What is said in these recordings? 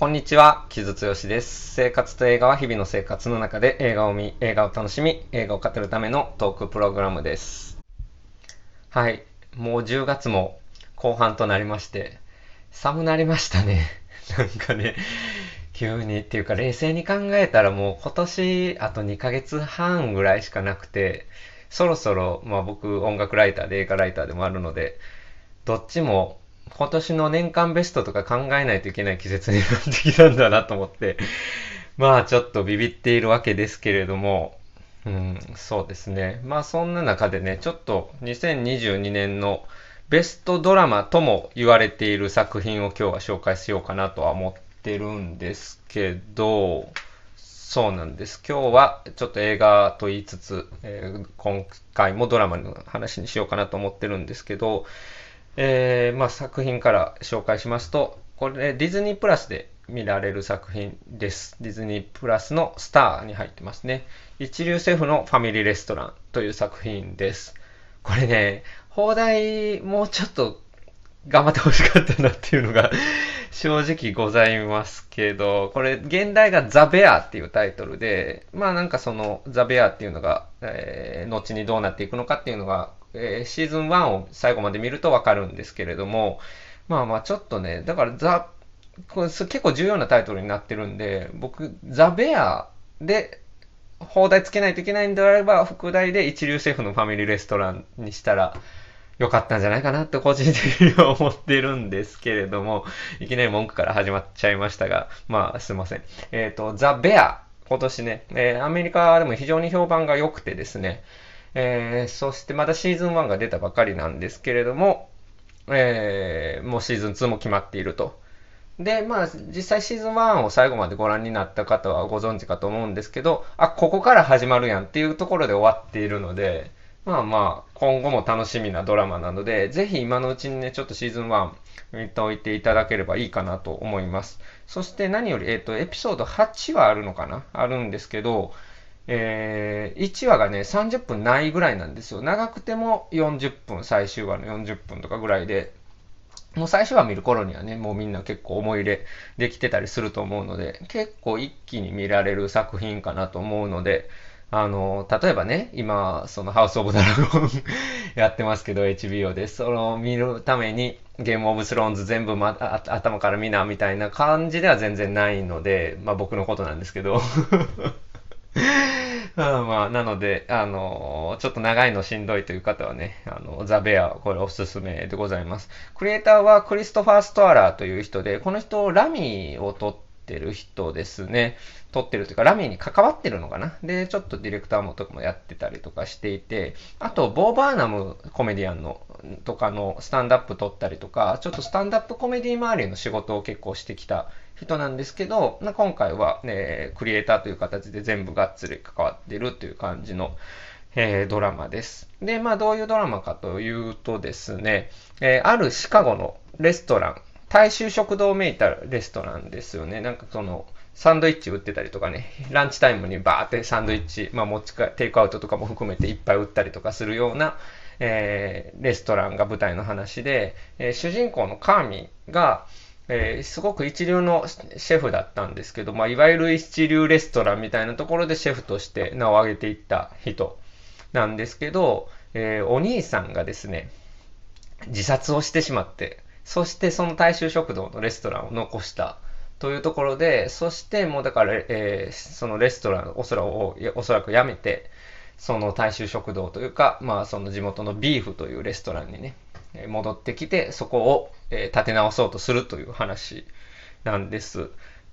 こんにちは、木津剛です。生活と映画は日々の生活の中で映画を見、映画を楽しみ、映画を語るためのトークプログラムです。はい、もう10月も後半となりまして、寒なりましたね。なんかね、急にっていうか冷静に考えたらもう今年あと2ヶ月半ぐらいしかなくて、そろそろ、まあ僕音楽ライターで映画ライターでもあるので、どっちも今年の年間ベストとか考えないといけない季節になってきたんだなと思って、まあちょっとビビっているわけですけれども、うん、そうですね。まあそんな中でね、ちょっと2022年のベストドラマとも言われている作品を今日は紹介しようかなとは思ってるんですけど、そうなんです。今日はちょっと映画と言いつつ、えー、今回もドラマの話にしようかなと思ってるんですけど、えー、まあ、作品から紹介しますと、これディズニープラスで見られる作品です。ディズニープラスのスターに入ってますね。一流シェフのファミリーレストランという作品です。これね、放題もうちょっと頑張ってほしかったなっていうのが 正直ございますけど、これ現代がザ・ベアっていうタイトルで、まあなんかそのザ・ベアっていうのが、えー、後にどうなっていくのかっていうのがえー、シーズン1を最後まで見るとわかるんですけれども、まあまあちょっとね、だからザ、これ結構重要なタイトルになってるんで、僕、ザ・ベアで放題つけないといけないんであれば、副題で一流シェフのファミリーレストランにしたらよかったんじゃないかなって個人的には思ってるんですけれども、いきなり文句から始まっちゃいましたが、まあすいません。えっ、ー、と、ザ・ベア、今年ね、えー、アメリカでも非常に評判が良くてですね、えー、そしてまだシーズン1が出たばかりなんですけれども、えー、もうシーズン2も決まっていると。で、まあ、実際シーズン1を最後までご覧になった方はご存知かと思うんですけど、あ、ここから始まるやんっていうところで終わっているので、まあまあ、今後も楽しみなドラマなので、ぜひ今のうちにね、ちょっとシーズン1見ておいていただければいいかなと思います。そして何より、えっ、ー、と、エピソード8はあるのかな？あるんですけど、えー、1話がね、30分ないぐらいなんですよ。長くても40分、最終話の40分とかぐらいで、もう最初話見る頃にはね、もうみんな結構思い入れできてたりすると思うので、結構一気に見られる作品かなと思うので、あの、例えばね、今、そのハウス・オブ・ドラゴンやってますけど、HBO で、その見るために、ゲーム・オブ・スローンズ全部、ま、頭から見な、みたいな感じでは全然ないので、まあ僕のことなんですけど あまあ、なので、あの、ちょっと長いのしんどいという方はね、あの、ザ・ベア、これおすすめでございます。クリエイターはクリストファー・ストアラーという人で、この人、ラミーを撮ってる人ですね。撮ってるというか、ラミーに関わってるのかな。で、ちょっとディレクターもとかもやってたりとかしていて、あと、ボー・バーナムコメディアンのとかのスタンダップ撮ったりとか、ちょっとスタンダップコメディ周りの仕事を結構してきた人なんですけど、まあ、今回は、ね、クリエイターという形で全部がっつり関わってるという感じの、えー、ドラマです。で、まあどういうドラマかというとですね、えー、あるシカゴのレストラン、大衆食堂めいたレストランですよね。なんかその、サンドイッチ売ってたりとかね、ランチタイムにバーってサンドイッチ、まあ持ちか、テイクアウトとかも含めていっぱい売ったりとかするような、えー、レストランが舞台の話で、えー、主人公のカーミーが、えー、すごく一流のシェフだったんですけど、まあ、いわゆる一流レストランみたいなところでシェフとして名を挙げていった人なんですけど、えー、お兄さんがですね、自殺をしてしまって、そしてその大衆食堂のレストランを残したというところで、そしてもうだから、えー、そのレストランおそらをおそらく辞めて、その大衆食堂というか、まあその地元のビーフというレストランにね、戻ってきて、そこを、え立て直そうとするという話なんです。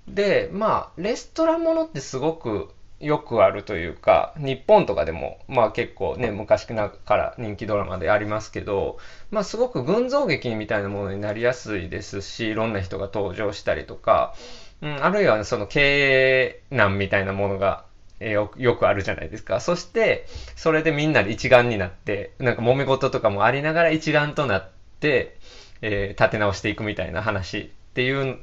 で、まあ、レストランものってすごくよくあるというか、日本とかでも、まあ結構ね、昔から人気ドラマでありますけど、まあすごく群像劇みたいなものになりやすいですし、いろんな人が登場したりとか、うん、あるいはその経営難みたいなものがえよよくあるじゃないですか。そして、それでみんなで一丸になって、なんか揉め事とかもありながら一丸となって、えー、立て直していくみたいな話っていう、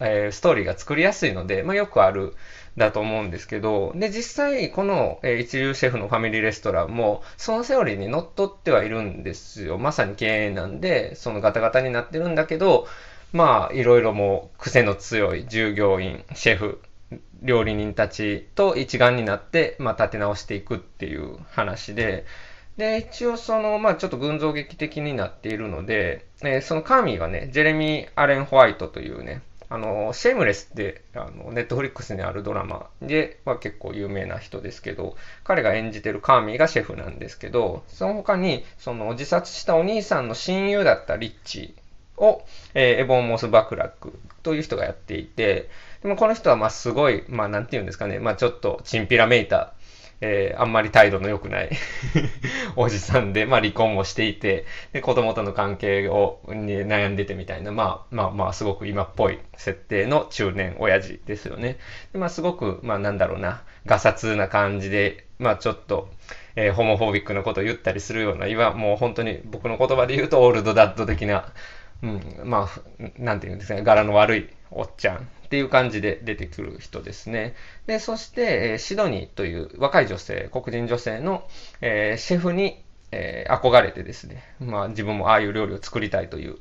えー、ストーリーが作りやすいので、まあ、よくあるだと思うんですけど、で、実際、この、え、一流シェフのファミリーレストランも、そのセオリーにのっってはいるんですよ。まさに経営なんで、そのガタガタになってるんだけど、まあ、いろいろもう癖の強い従業員、シェフ、料理人たちと一丸になって、まあ、立て直していくっていう話で、で、一応その、まあちょっと群像劇的になっているので、えー、そのカーミーがね、ジェレミー・アレン・ホワイトというね、あの、 Shameless って、あの、 Netflix にあるドラマでは結構有名な人ですけど、彼が演じてるカーミーがシェフなんですけど、その他に、その自殺したお兄さんの親友だったリッチを、えー、エボン・モス・バクラックという人がやっていて、でもこの人はまあすごい、まあなんて言うんですかね、まあちょっとチンピラめいたえー、あんまり態度の良くない おじさんで、まあ離婚もしていて、で、子供との関係を、に悩んでてみたいな、まあまあまあ、すごく今っぽい設定の中年親父ですよね。でまあすごく、まあなんだろうな、ガサツな感じで、まあちょっと、えー、ホモフォービックなことを言ったりするような、いわもう本当に僕の言葉で言うとオールドダッド的な、うん、まあ、なんていうんですかね、柄の悪いおっちゃんっていう感じで出てくる人ですね。で、そして、えシドニーという若い女性、黒人女性の、え、シェフに、え、憧れてですね、まあ自分もああいう料理を作りたいという、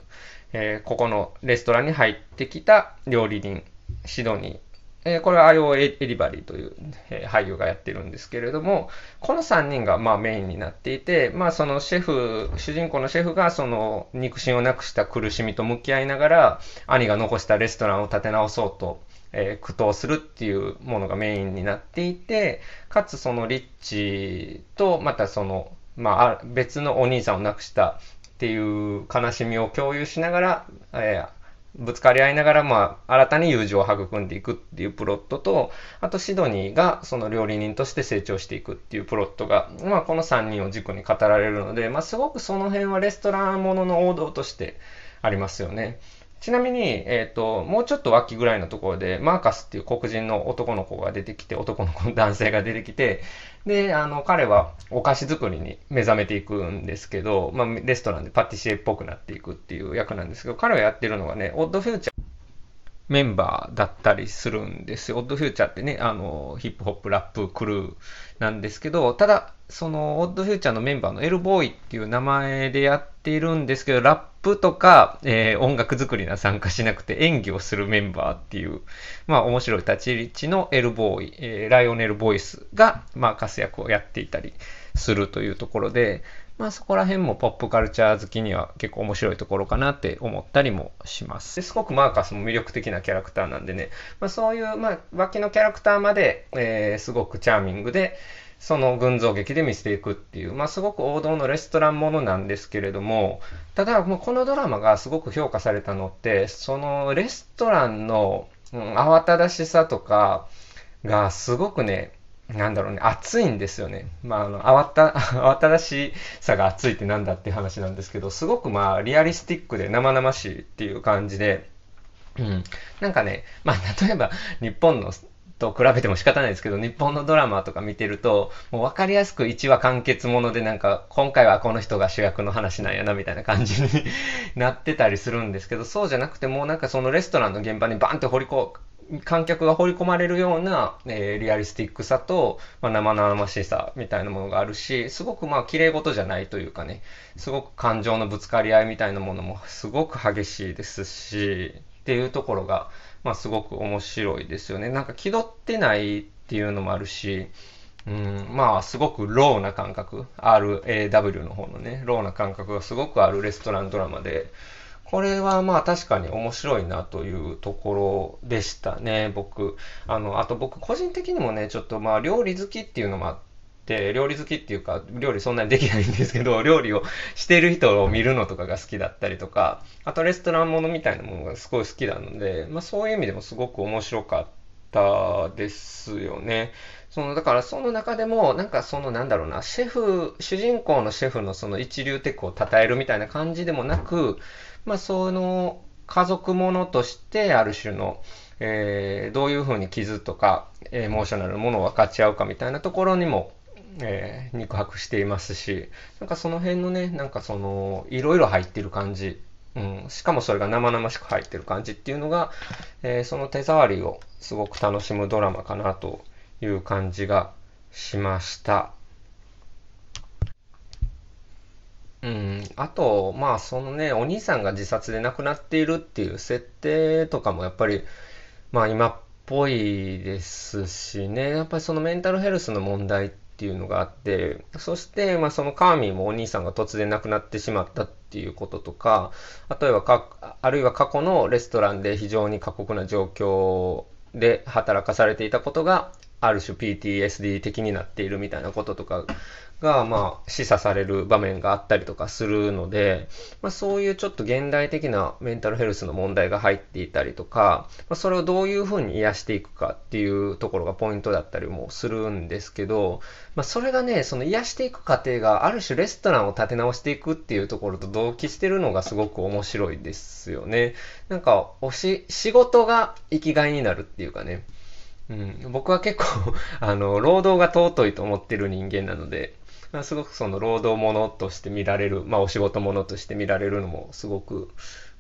え、ここのレストランに入ってきた料理人、シドニーえ、これはアイオエリバリーという、え、俳優がやってるんですけれども、この3人がまあメインになっていて、まあそのシェフ、主人公のシェフがその肉親をなくした苦しみと向き合いながら、兄が残したレストランを立て直そうと、えー、苦闘するっていうものがメインになっていて、かつそのリッチと、またその、まあ別のお兄さんを亡くしたっていう悲しみを共有しながら、えーぶつかり合いながら、まあ、新たに友情を育んでいくっていうプロットと、あとシドニーがその料理人として成長していくっていうプロットが、まあ、この3人を軸に語られるので、まあ、すごくその辺はレストランものの王道としてありますよね。ちなみに、えっ、ー、と、もうちょっと脇ぐらいのところで、マーカスっていう黒人の男の子が出てきて、男の子の、男性が出てきて、で、あの、彼はお菓子作りに目覚めていくんですけど、まあ、レストランでパティシエっぽくなっていくっていう役なんですけど、彼はやってるのがね、オッドフューチャー。メンバーだったりするんですよ。オッドフューチャーってね、あの、ヒップホップ、ラップ、クルーなんですけど、ただ、その、オッドフューチャーのメンバーのエルボーイっていう名前でやっているんですけど、ラップとか、えー、音楽作りには参加しなくて演技をするメンバーっていう、まあ面白い立ち位置のエルボーイ、えー、ライオネル・ボイスが、まあ活躍をやっていたりするというところで、まあそこら辺もポップカルチャー好きには結構面白いところかなって思ったりもします。ですごくマーカスも魅力的なキャラクターなんでね、まあそういう、まあ脇のキャラクターまで、えー、すごくチャーミングで、その群像劇で見せていくっていう、まあすごく王道のレストランものなんですけれども、ただもうこのドラマがすごく評価されたのって、そのレストランの、うん、慌ただしさとかがすごくね、なんだろうね、熱いんですよね。まあ、あの、慌た、慌ただしさが熱いってなんだっていう話なんですけど、すごくまあ、リアリスティックで生々しいっていう感じで、うん。なんかね、まあ、例えば、日本のと比べても仕方ないですけど、日本のドラマとか見てると、もう分かりやすく1話完結ものでなんか、今回はこの人が主役の話なんやな、みたいな感じに なってたりするんですけど、そうじゃなくてもうなんかそのレストランの現場にバンって掘りこ、観客が放り込まれるような、えー、リアリスティックさと、まあ、生々しさみたいなものがあるし、すごくまあ綺麗事じゃないというかね、すごく感情のぶつかり合いみたいなものもすごく激しいですし、っていうところが、まあすごく面白いですよね。なんか気取ってないっていうのもあるし、うん、まあすごくローな感覚、RAW の方のね、ローな感覚がすごくあるレストランドラマで、これはまあ確かに面白いなというところでしたね、僕。あの、あと僕個人的にもね、ちょっとまあ料理好きっていうのもあって、料理好きっていうか、料理そんなにできないんですけど、料理をしてる人を見るのとかが好きだったりとか、あとレストランものみたいなものがすごい好きなので、まあそういう意味でもすごく面白かったですよね。その、だからその中でも、なんかそのなんだろうな、シェフ、主人公のシェフのその一流テクを称えるみたいな感じでもなく、まあ、その家族ものとしてある種の、えー、どういうふうに傷とかエモーショナルなものを分かち合うかみたいなところにも、えー、肉薄していますし、なんかその辺のね、なんかその、いろいろ入ってる感じ、うん、しかもそれが生々しく入ってる感じっていうのが、えー、その手触りをすごく楽しむドラマかなという感じがしました。うん、あと、まあ、そのね、お兄さんが自殺で亡くなっているっていう設定とかもやっぱり、まあ、今っぽいですしね、やっぱりそのメンタルヘルスの問題っていうのがあって、そして、まあ、そのカーミーもお兄さんが突然亡くなってしまったっていうこととか、例えばか、あるいは過去のレストランで非常に過酷な状況で働かされていたことが、ある種 PTSD 的になっているみたいなこととかが、まあ、示唆される場面があったりとかするので、まあ、そういうちょっと現代的なメンタルヘルスの問題が入っていたりとか、まあ、それをどういうふうに癒していくかっていうところがポイントだったりもするんですけど、まあ、それがね、その癒していく過程がある種レストランを立て直していくっていうところと同期してるのがすごく面白いですよね。なんか、おし、仕事が生きがいになるっていうかね。うん、僕は結構 あの、労働が尊いと思ってる人間なので、まあ、すごくその労働者として見られる、まあ、お仕事者として見られるのもすごく、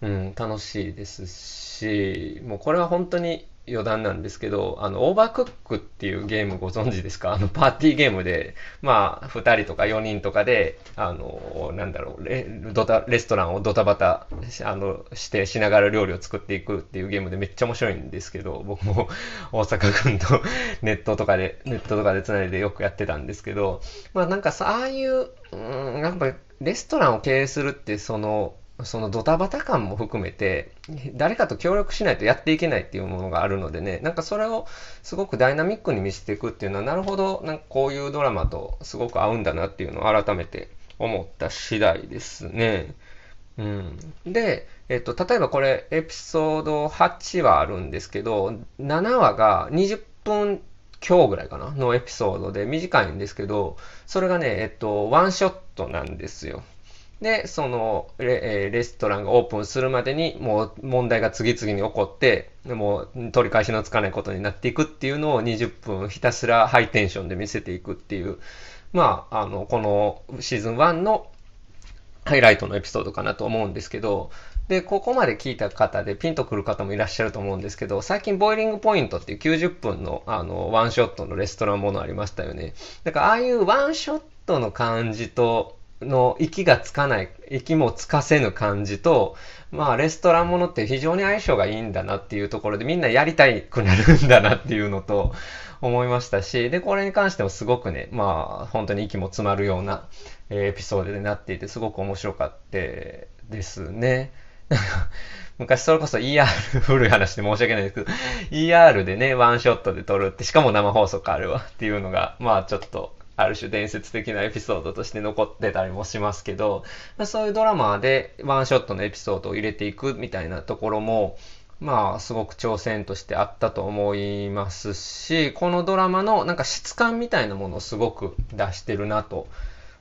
うん、楽しいですし、もうこれは本当に余談なんですけど、あの、オーバークックっていうゲームご存知ですか？あの、パーティーゲームで、まあ、2人とか4人とかで、あの、なんだろう、レドタレストランをドタバタ、あの、してしながら料理を作っていくっていうゲームでめっちゃ面白いんですけど、僕も 大阪君と ネットとかで、ネットとかで繋いでよくやってたんですけど、まあなんかさ、ああいう、うん、やっぱレストランを経営するって、その、そのドタバタ感も含めて、誰かと協力しないとやっていけないっていうものがあるのでね、なんかそれをすごくダイナミックに見せていくっていうのは、なるほど、なんかこういうドラマとすごく合うんだなっていうのを改めて思った次第ですね。うん。で、えっと、例えばこれ、エピソード8話あるんですけど、7話が20分強ぐらいかなのエピソードで短いんですけど、それがね、えっと、ワンショットなんですよ。で、そのレレストランがオープンするまでにもう問題が次々に起こって、もう取り返しのつかないことになっていくっていうのを20分ひたすらハイテンションで見せていくっていう、まあ、あの、このシーズン1のハイライトのエピソードかなと思うんですけど、で、ここまで聞いた方でピンとくる方もいらっしゃると思うんですけど、最近ボイリングポイントっていう90分のあの、ワンショットのレストランものありましたよね。だからああいうワンショットの感じと、の息がつかない、息もつかせぬ感じと、まあ、レストランものって非常に相性がいいんだなっていうところで、みんなやりたいくなるんだなっていうのと、思いましたし、で、これに関してもすごくね、まあ、本当に息も詰まるような、エピソードになっていて、すごく面白かったですね。昔それこそ ER、古い話で申し訳ないですけど、ER でね、ワンショットで撮るって、しかも生放送かあるわっていうのが、まあちょっと、ある種伝説的なエピソードとして残ってたりもしますけど、そういうドラマでワンショットのエピソードを入れていくみたいなところも、まあ、すごく挑戦としてあったと思いますし、このドラマのなんか質感みたいなものをすごく出してるなと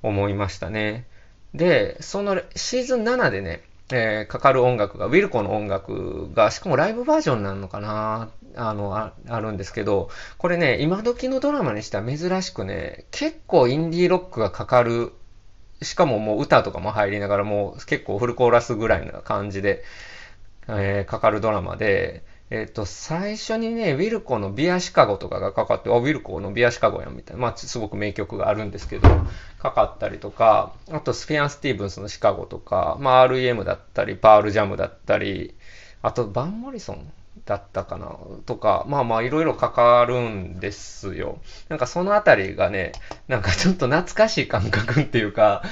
思いましたね。で、そのシーズン7でね、えー、かかる音楽が、ウィルコの音楽が、しかもライブバージョンなのかなあのあ、あるんですけど、これね、今時のドラマにしては珍しくね、結構インディーロックがかかる、しかももう歌とかも入りながらもう結構フルコーラスぐらいな感じで、えー、かかるドラマで、えっ、ー、と、最初にね、ウィルコのビアシカゴとかがかかって、あ、ウィルコのビアシカゴやんみたいな、まあ、すごく名曲があるんですけど、かかったりとか、あとスフィアン・スティーブンスのシカゴとか、まあ、REM だったり、パールジャムだったり、あと、バン・モリソンだったかなとか、まあまあいろいろかかるんですよ。なんかそのあたりがね、なんかちょっと懐かしい感覚っていうか、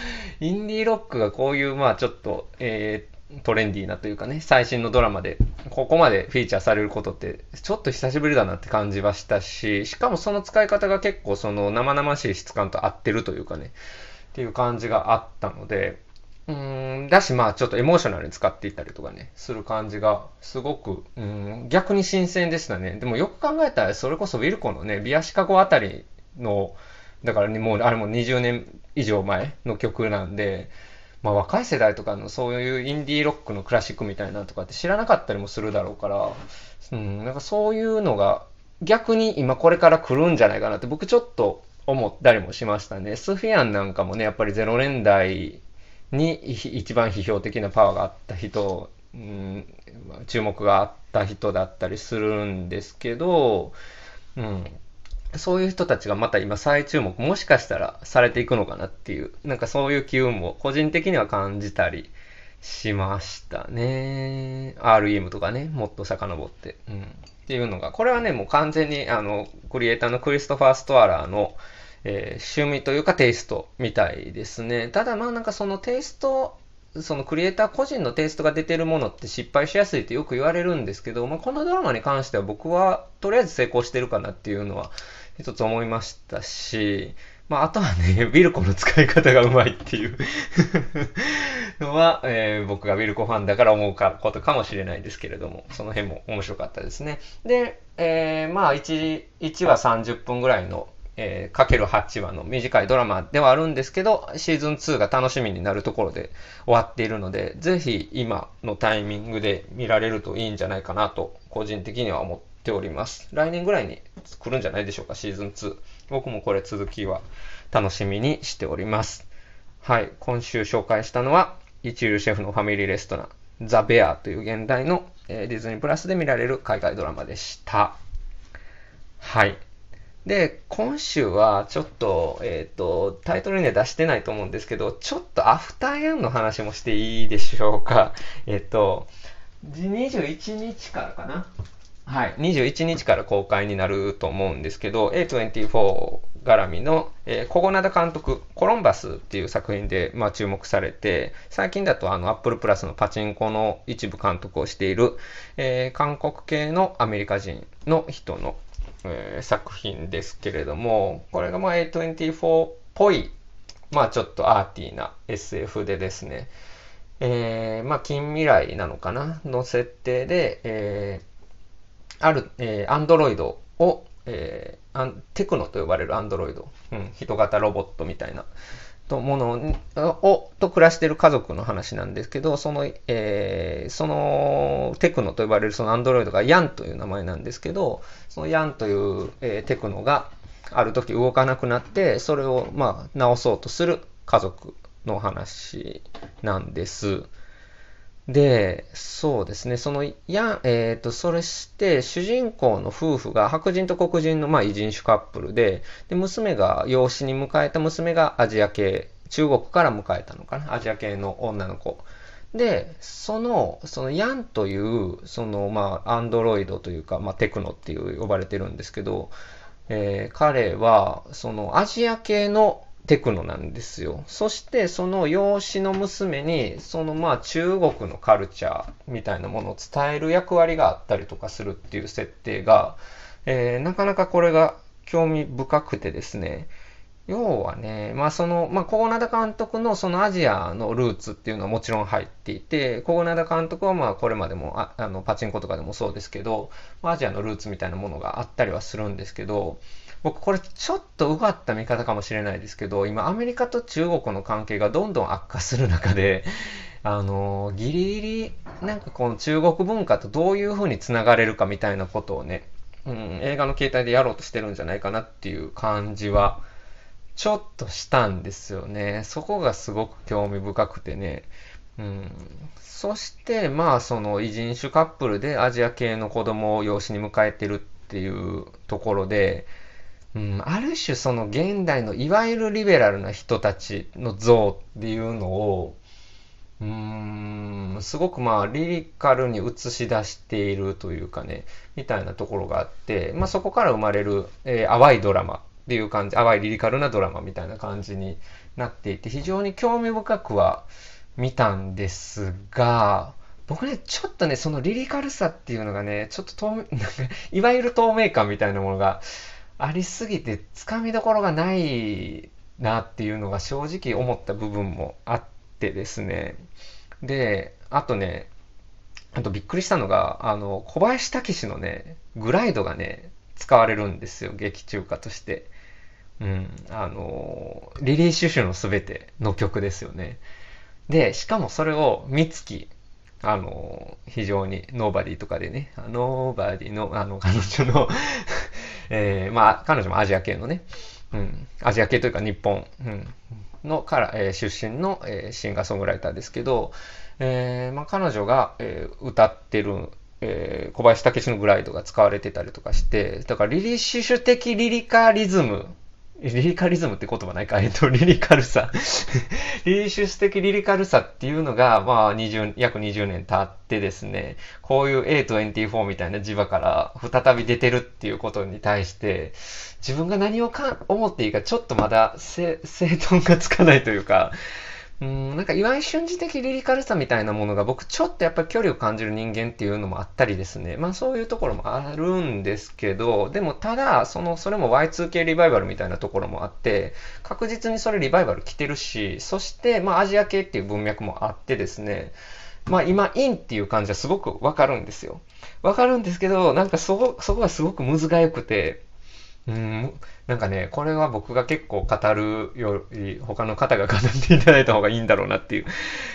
インディーロックがこういうまあちょっと、えー、トレンディーなというかね、最新のドラマで、ここまでフィーチャーされることって、ちょっと久しぶりだなって感じはしたし、しかもその使い方が結構その生々しい質感と合ってるというかね、っていう感じがあったので、うん、だし、まあ、ちょっとエモーショナルに使っていったりとかね、する感じが、すごく、うん、逆に新鮮でしたね。でもよく考えたら、それこそウィルコのね、ビアシカゴあたりの、だから、ね、もう、あれも20年以上前の曲なんで、まあ、若い世代とかのそういうインディーロックのクラシックみたいなとかって知らなかったりもするだろうから、うん、なんかそういうのが逆に今これから来るんじゃないかなって僕ちょっと思ったりもしましたね。スフィアンなんかもね、やっぱり0年代に一番批評的なパワーがあった人、うん、注目があった人だったりするんですけど、うん。そういう人たちがまた今再注目、もしかしたらされていくのかなっていう、なんかそういう機運も個人的には感じたりしましたね。REM とかね、もっと遡って。うん。っていうのが、これはね、もう完全に、あの、クリエイターのクリストファー・ストアラーの、えー、趣味というかテイストみたいですね。ただまあなんかそのテイスト、そのクリエイター個人のテイストが出てるものって失敗しやすいってよく言われるんですけど、まあ、このドラマに関しては僕はとりあえず成功してるかなっていうのは一つ思いましたし、まあ、あとはね、ビルコの使い方がうまいっていうの は、えー、僕がビルコファンだから思うかことかもしれないですけれども、その辺も面白かったですね。で、えー、まあ1、1話30分ぐらいの、えー、かける8話の短いドラマではあるんですけど、シーズン2が楽しみになるところで終わっているので、ぜひ今のタイミングで見られるといいんじゃないかなと、個人的には思っております。来年ぐらいに来るんじゃないでしょうか、シーズン2。僕もこれ続きは楽しみにしております。はい、今週紹介したのは、一流シェフのファミリーレストラン、ザ・ベアという現代の、えー、ディズニープラスで見られる海外ドラマでした。はい。で、今週はちょっと、えっ、ー、と、タイトルには出してないと思うんですけど、ちょっとアフターヤンの話もしていいでしょうか。えっ、ー、と、21日からかな。はい、21日から公開になると思うんですけど、A24 絡みの、えー、コゴナダ監督、コロンバスっていう作品で、まあ、注目されて、最近だとあの、アップルプラスのパチンコの一部監督をしている、えー、韓国系のアメリカ人の人の、えー、作品ですけれども、これがまあ A24 っぽい、まあちょっとアーティーな SF でですね、えー、まあ近未来なのかなの設定で、えーある、えー、アンドロイドを、えー、アンテクノと呼ばれるアンドロイド、うん、人型ロボットみたいな、とものを、と暮らしている家族の話なんですけど、その、えー、そのテクノと呼ばれるそのアンドロイドがヤンという名前なんですけど、そのヤンという、えー、テクノがある時動かなくなって、それをまあ直そうとする家族の話なんです。で、そうですね、その、や、えっ、ー、と、それして、主人公の夫婦が白人と黒人の、まあ、異人種カップルで、で、娘が、養子に迎えた娘がアジア系、中国から迎えたのかな、アジア系の女の子。で、その、そのヤンという、その、まあ、アンドロイドというか、まあ、テクノっていう呼ばれてるんですけど、えー、彼は、その、アジア系のテクノなんですよ。そしてその養子の娘にそのまあ中国のカルチャーみたいなものを伝える役割があったりとかするっていう設定が、えー、なかなかこれが興味深くてですね。要はね、まあその、まあ、コーナダ監督のそのアジアのルーツっていうのはもちろん入っていて、コーナダ監督はまあこれまでもああのパチンコとかでもそうですけど、アジアのルーツみたいなものがあったりはするんですけど、僕これちょっとうがった見方かもしれないですけど、今アメリカと中国の関係がどんどん悪化する中で、あの、ギリギリ、なんかこの中国文化とどういう風に繋がれるかみたいなことをね、うん、映画の形態でやろうとしてるんじゃないかなっていう感じは、ちょっとしたんですよね。そこがすごく興味深くてね。うん、そして、まあ、その異人種カップルでアジア系の子供を養子に迎えてるっていうところで、うん、ある種その現代のいわゆるリベラルな人たちの像っていうのを、うーん、すごくまあリリカルに映し出しているというかね、みたいなところがあって、まあそこから生まれる、えー、淡いドラマっていう感じ、淡いリリカルなドラマみたいな感じになっていて、非常に興味深くは見たんですが、僕ね、ちょっとね、そのリリカルさっていうのがね、ちょっと透明、いわゆる透明感みたいなものが、ありすぎてつかみどころがないなっていうのが正直思った部分もあってですね。で、あとね、あとびっくりしたのが、あの、小林武史のね、グライドがね、使われるんですよ、劇中歌として。うん、あの、リリー・シュシュのすべての曲ですよね。で、しかもそれを三月、あの、非常にノーバディとかでね、ノーバディの、あの、彼女のえー、まあ、彼女もアジア系のね、うん、アジア系というか日本、うん、のから、えー、出身の、えー、シンガーソングライターですけど、えーまあ、彼女が、えー、歌ってるえー、小林武史のグライドが使われてたりとかして、だからリリッシュ的リリカリズムリリカリズムって言葉ないかえっと、リリカルさ。リリシュス的リリカルさっていうのが、まあ、20、約20年経ってですね、こういう A24 みたいな磁場から再び出てるっていうことに対して、自分が何をか思っていいかちょっとまだ整頓がつかないというか、うん、なんか岩井瞬時的リリカルさみたいなものが僕ちょっとやっぱり距離を感じる人間っていうのもあったりですね。まあそういうところもあるんですけど、でもただ、その、それも Y2K リバイバルみたいなところもあって、確実にそれリバイバル来てるし、そしてまあアジア系っていう文脈もあってですね、まあ今、インっていう感じはすごくわかるんですよ。わかるんですけど、なんかそこ、そこがすごく難がよくて、うん、なんかね、これは僕が結構語るより、他の方が語っていただいた方がいいんだろうなっていう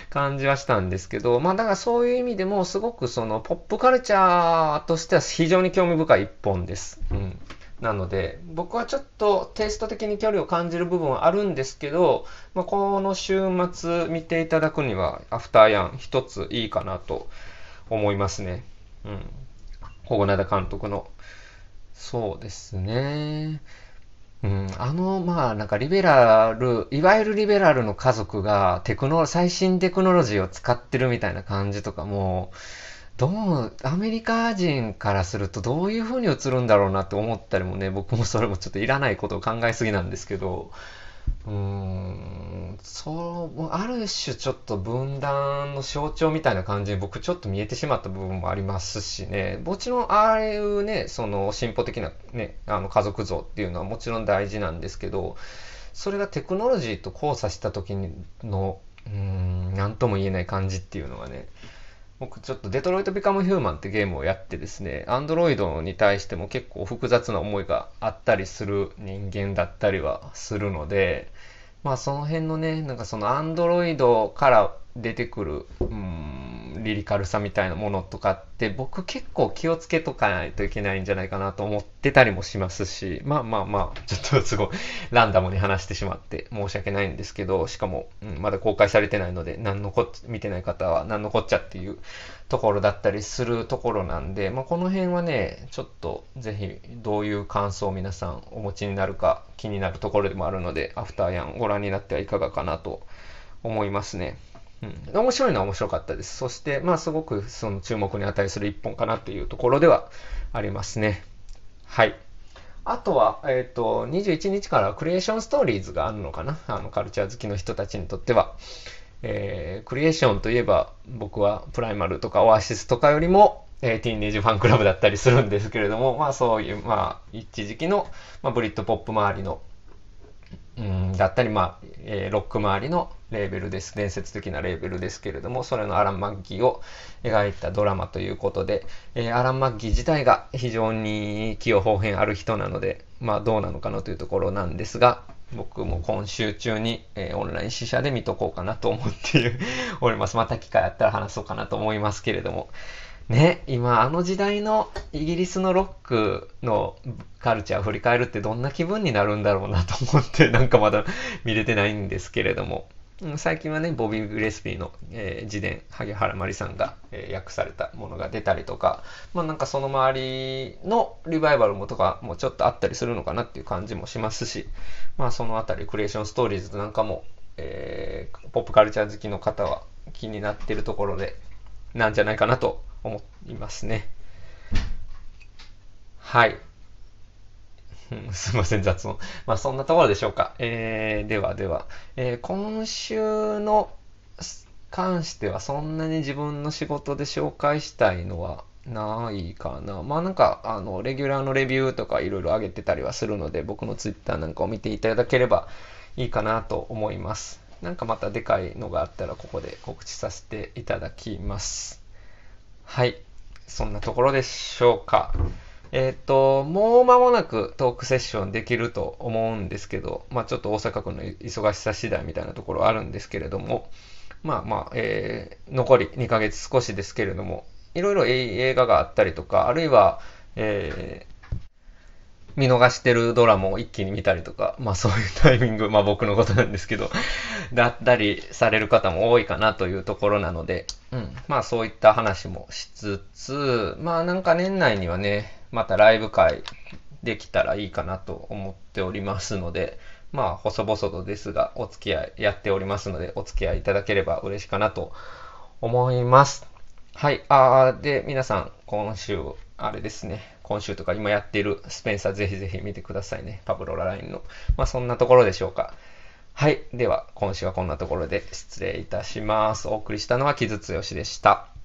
感じはしたんですけど、まあだからそういう意味でもすごくそのポップカルチャーとしては非常に興味深い一本です。うん。なので、僕はちょっとテイスト的に距離を感じる部分はあるんですけど、まあ、この週末見ていただくには、アフターヤン一ついいかなと思いますね。うん。保護灘監督のそうですね。うん、あの、まあ、なんかリベラル、いわゆるリベラルの家族がテクノ、最新テクノロジーを使ってるみたいな感じとかも、どう、アメリカ人からするとどういうふうに映るんだろうなって思ったりもね、僕もそれもちょっといらないことを考えすぎなんですけど、うーん、そう、ある種ちょっと分断の象徴みたいな感じに僕ちょっと見えてしまった部分もありますしね、もちろんああいうね、その進歩的なね、あの家族像っていうのはもちろん大事なんですけど、それがテクノロジーと交差した時の、うーん、なんとも言えない感じっていうのがね、僕ちょっとデトロイト・ビカム・ヒューマンってゲームをやってですね、アンドロイドに対しても結構複雑な思いがあったりする人間だったりはするので、まあその辺のね、なんかそのアンドロイドから出てくる、うん、リリカルさみたいなものとかって僕結構気をつけとかないといけないんじゃないかなと思ってたりもしますし、まあまあまあ、ちょっとすごいランダムに話してしまって申し訳ないんですけど、しかも、うん、まだ公開されてないので、何のこっ見てない方は何のこっちゃっていうところだったりするところなんで、まあ、この辺はね、ちょっとぜひどういう感想を皆さんお持ちになるか気になるところでもあるので、アフターヤンご覧になってはいかがかなと思いますね。うん、面白いのは面白かったです。そして、まあ、すごくその注目に値する一本かなっていうところではありますね。はい。あとは、えっ、ー、と、21日から Creation Stories があるのかな？あの、カルチャー好きの人たちにとっては。えー、 Creation といえば僕はプライマルとかオアシスとかよりも、えー、 Teenage Fanclub だったりするんですけれども、まあそういう、まあ一時期の、まあ、ブリットポップ周りの、うん、だったり、まあ、えー、ロック周りのレーベルです。伝説的なレーベルですけれども、それのアラン・マッギーを描いたドラマということで、えー、アラン・マッギー自体が非常に器用方変ある人なので、まあどうなのかなというところなんですが、僕も今週中に、えー、オンライン試写で見とこうかなと思っております。また機会あったら話そうかなと思いますけれども。ね、今あの時代のイギリスのロックのカルチャーを振り返るってどんな気分になるんだろうなと思って なんかまだ見れてないんですけれども。最近はね、ボビー・グレスピーの、えー、自伝、萩原まりさんが、えー、訳されたものが出たりとか、まあなんかその周りのリバイバルもとかもちょっとあったりするのかなっていう感じもしますし、まあそのあたりクリエーションストーリーズなんかも、えー、ポップカルチャー好きの方は気になってるところで、なんじゃないかなと思いますね。はい。すいません、雑音。まあ、そんなところでしょうか。えー、ではでは、えー、今週の関してはそんなに自分の仕事で紹介したいのはないかな。まあなんか、あの、レギュラーのレビューとかいろいろ上げてたりはするので、僕のツイッターなんかを見ていただければいいかなと思います。なんかまたでかいのがあったらここで告知させていただきます。はい。そんなところでしょうか。えっ、ー、と、もう間もなくトークセッションできると思うんですけど、まあちょっと大阪府の忙しさ次第みたいなところあるんですけれども、まあまあ、えー、残り2ヶ月少しですけれども、いろいろ映画があったりとか、あるいは、えー、見逃してるドラマを一気に見たりとか、まあそういうタイミング、まあ僕のことなんですけど、だったりされる方も多いかなというところなので、うん、まあそういった話もしつつ、まあなんか年内にはね、またライブ会できたらいいかなと思っておりますので、まあ細々とですがお付き合いやっておりますので、お付き合いいただければ嬉しいかなと思います。はい。あーで、皆さん、今週、あれですね。今週とか今やっているスペンサーぜひぜひ見てくださいね。パブロララインの。まあそんなところでしょうか。はい。では、今週はこんなところで失礼いたします。お送りしたのは木津剛でした。